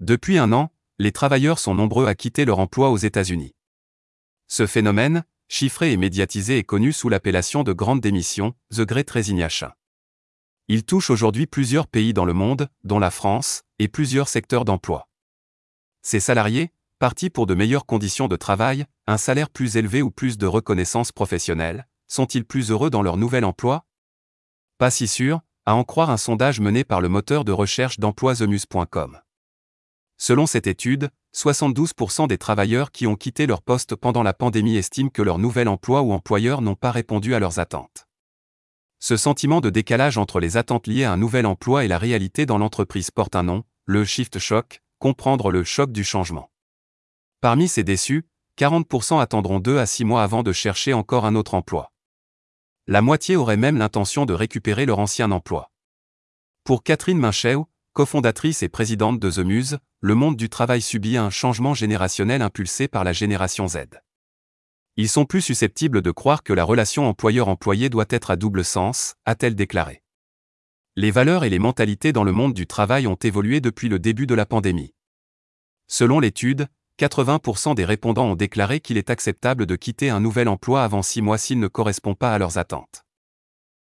Depuis un an, les travailleurs sont nombreux à quitter leur emploi aux États-Unis. Ce phénomène, chiffré et médiatisé, est connu sous l'appellation de grande démission, The Great Resignation. Il touche aujourd'hui plusieurs pays dans le monde, dont la France, et plusieurs secteurs d'emploi. Ces salariés, partis pour de meilleures conditions de travail, un salaire plus élevé ou plus de reconnaissance professionnelle, sont-ils plus heureux dans leur nouvel emploi? Pas si sûr, à en croire un sondage mené par le moteur de recherche d'emploi themus.com. Selon cette étude, 72% des travailleurs qui ont quitté leur poste pendant la pandémie estiment que leur nouvel emploi ou employeur n'ont pas répondu à leurs attentes. Ce sentiment de décalage entre les attentes liées à un nouvel emploi et la réalité dans l'entreprise porte un nom, le shift shock, comprendre le choc du changement. Parmi ces déçus, 40% attendront 2 à 6 mois avant de chercher encore un autre emploi. La moitié aurait même l'intention de récupérer leur ancien emploi. Pour Catherine Mincheu, cofondatrice et présidente de The Muse, le monde du travail subit un changement générationnel impulsé par la génération Z. Ils sont plus susceptibles de croire que la relation employeur-employé doit être à double sens, a-t-elle déclaré. Les valeurs et les mentalités dans le monde du travail ont évolué depuis le début de la pandémie. Selon l'étude, 80% des répondants ont déclaré qu'il est acceptable de quitter un nouvel emploi avant six mois s'il ne correspond pas à leurs attentes.